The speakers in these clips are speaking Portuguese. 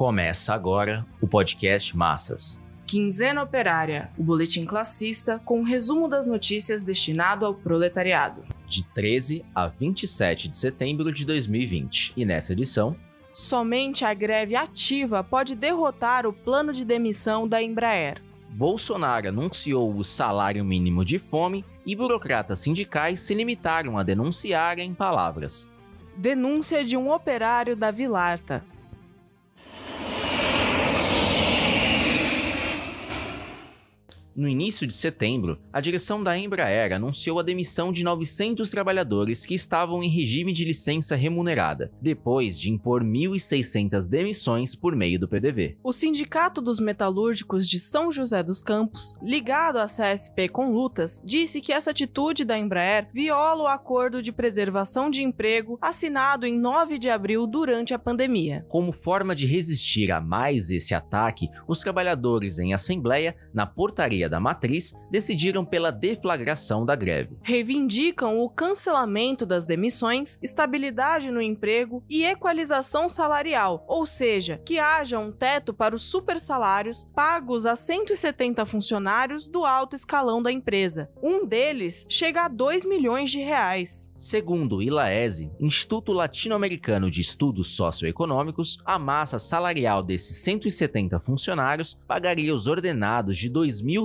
Começa agora o podcast Massas. Quinzena Operária, o boletim classista com um resumo das notícias destinado ao proletariado. De 13 a 27 de setembro de 2020. E nessa edição, Somente a greve ativa pode derrotar o plano de demissão da Embraer. Bolsonaro anunciou o salário mínimo de fome e burocratas sindicais se limitaram a denunciar em palavras. Denúncia de um operário da Vilarta. No início de setembro, a direção da Embraer anunciou a demissão de 900 trabalhadores que estavam em regime de licença remunerada, depois de impor 1.600 demissões por meio do PDV. O Sindicato dos Metalúrgicos de São José dos Campos, ligado à CSP com lutas, disse que essa atitude da Embraer viola o acordo de preservação de emprego assinado em 9 de abril durante a pandemia. Como forma de resistir a mais esse ataque, os trabalhadores em assembleia, na portaria da matriz, decidiram pela deflagração da greve. Reivindicam o cancelamento das demissões, estabilidade no emprego e equalização salarial, ou seja, que haja um teto para os supersalários pagos a 170 funcionários do alto escalão da empresa. Um deles chega a 2 milhões de reais. Segundo o ILAESE, Instituto Latino-Americano de Estudos Socioeconômicos, a massa salarial desses 170 funcionários pagaria os ordenados de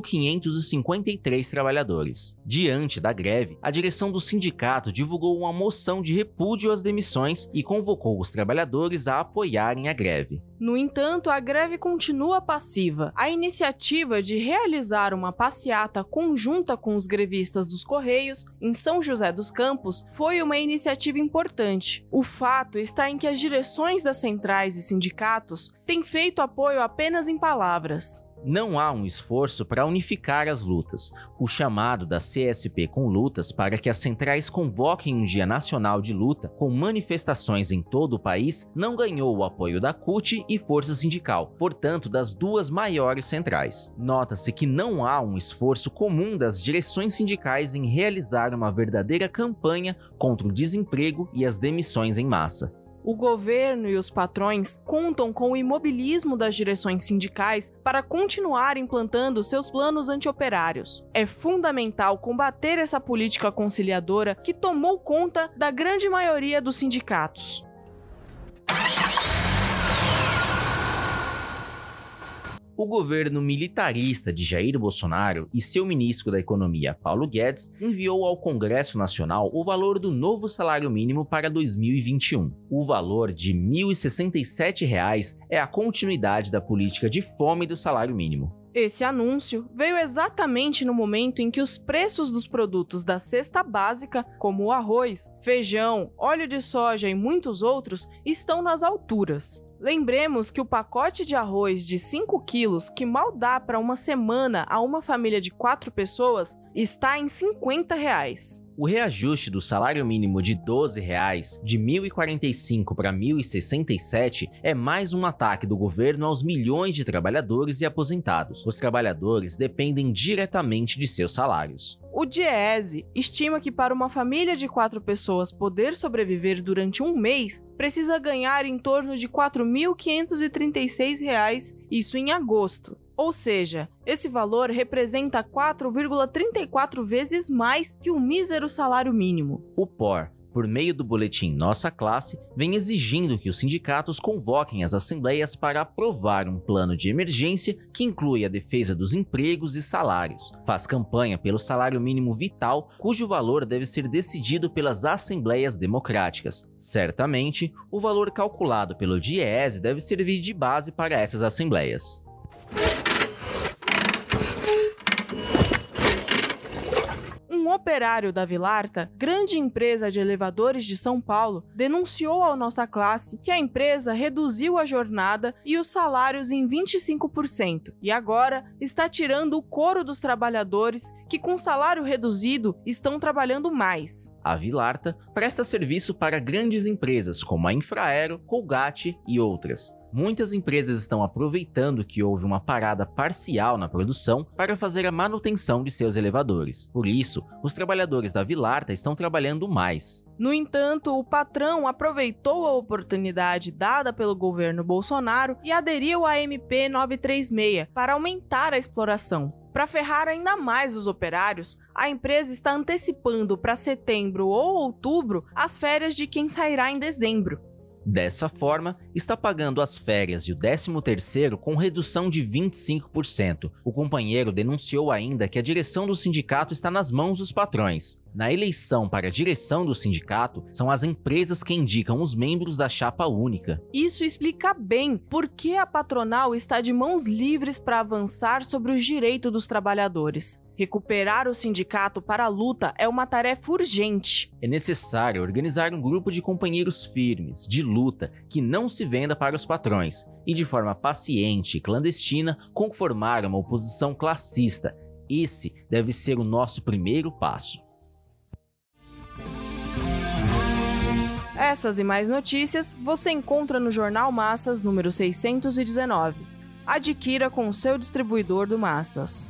2.553 trabalhadores. Diante da greve, a direção do sindicato divulgou uma moção de repúdio às demissões e convocou os trabalhadores a apoiarem a greve. No entanto, a greve continua passiva. A iniciativa de realizar uma passeata conjunta com os grevistas dos Correios em São José dos Campos foi uma iniciativa importante. O fato está em que as direções das centrais e sindicatos têm feito apoio apenas em palavras não há um esforço para unificar as lutas. O chamado da CSP com lutas para que as centrais convoquem um dia nacional de luta com manifestações em todo o país não ganhou o apoio da CUT e Força Sindical, portanto, das duas maiores centrais. Nota-se que não há um esforço comum das direções sindicais em realizar uma verdadeira campanha contra o desemprego e as demissões em massa o governo e os patrões contam com o imobilismo das direções sindicais para continuar implantando seus planos antioperários. É fundamental combater essa política conciliadora que tomou conta da grande maioria dos sindicatos. O governo militarista de Jair Bolsonaro e seu ministro da Economia, Paulo Guedes, enviou ao Congresso Nacional o valor do novo salário mínimo para 2021. O valor de R$ 1.067 é a continuidade da política de fome do salário mínimo. Esse anúncio veio exatamente no momento em que os preços dos produtos da cesta básica, como o arroz, feijão, óleo de soja e muitos outros, estão nas alturas. Lembremos que o pacote de arroz de 5 quilos, que mal dá para uma semana a uma família de 4 pessoas, está em 50 reais. O reajuste do salário mínimo de 12 reais, de 1.045 para 1.067 é mais um ataque do governo aos milhões de trabalhadores e aposentados. Os trabalhadores dependem diretamente de seus salários. O Diese estima que para uma família de quatro pessoas poder sobreviver durante um mês, precisa ganhar em torno de R$ 4.536, isso em agosto. Ou seja, esse valor representa 4,34 vezes mais que o mísero salário mínimo. O POR por meio do boletim Nossa Classe, vem exigindo que os sindicatos convoquem as assembleias para aprovar um plano de emergência que inclui a defesa dos empregos e salários. Faz campanha pelo salário mínimo vital, cujo valor deve ser decidido pelas assembleias democráticas. Certamente, o valor calculado pelo DIEESE deve servir de base para essas assembleias. Operário da Vilarta, grande empresa de elevadores de São Paulo, denunciou ao nossa classe que a empresa reduziu a jornada e os salários em 25% e agora está tirando o couro dos trabalhadores que, com salário reduzido, estão trabalhando mais. A Vilarta presta serviço para grandes empresas como a Infraero, Colgate e outras muitas empresas estão aproveitando que houve uma parada parcial na produção para fazer a manutenção de seus elevadores. Por isso, os trabalhadores da Vilarta estão trabalhando mais. No entanto, o patrão aproveitou a oportunidade dada pelo governo Bolsonaro e aderiu à MP 936 para aumentar a exploração. Para ferrar ainda mais os operários, a empresa está antecipando para setembro ou outubro as férias de quem sairá em dezembro. Dessa forma, está pagando as férias e o 13º com redução de 25%. O companheiro denunciou ainda que a direção do sindicato está nas mãos dos patrões. Na eleição para a direção do sindicato, são as empresas que indicam os membros da chapa única. Isso explica bem por que a patronal está de mãos livres para avançar sobre os direitos dos trabalhadores. Recuperar o sindicato para a luta é uma tarefa urgente. É necessário organizar um grupo de companheiros firmes, de luta, que não se venda para os patrões, e de forma paciente e clandestina conformar uma oposição classista. Esse deve ser o nosso primeiro passo. Essas e mais notícias você encontra no Jornal Massas número 619. Adquira com o seu distribuidor do Massas.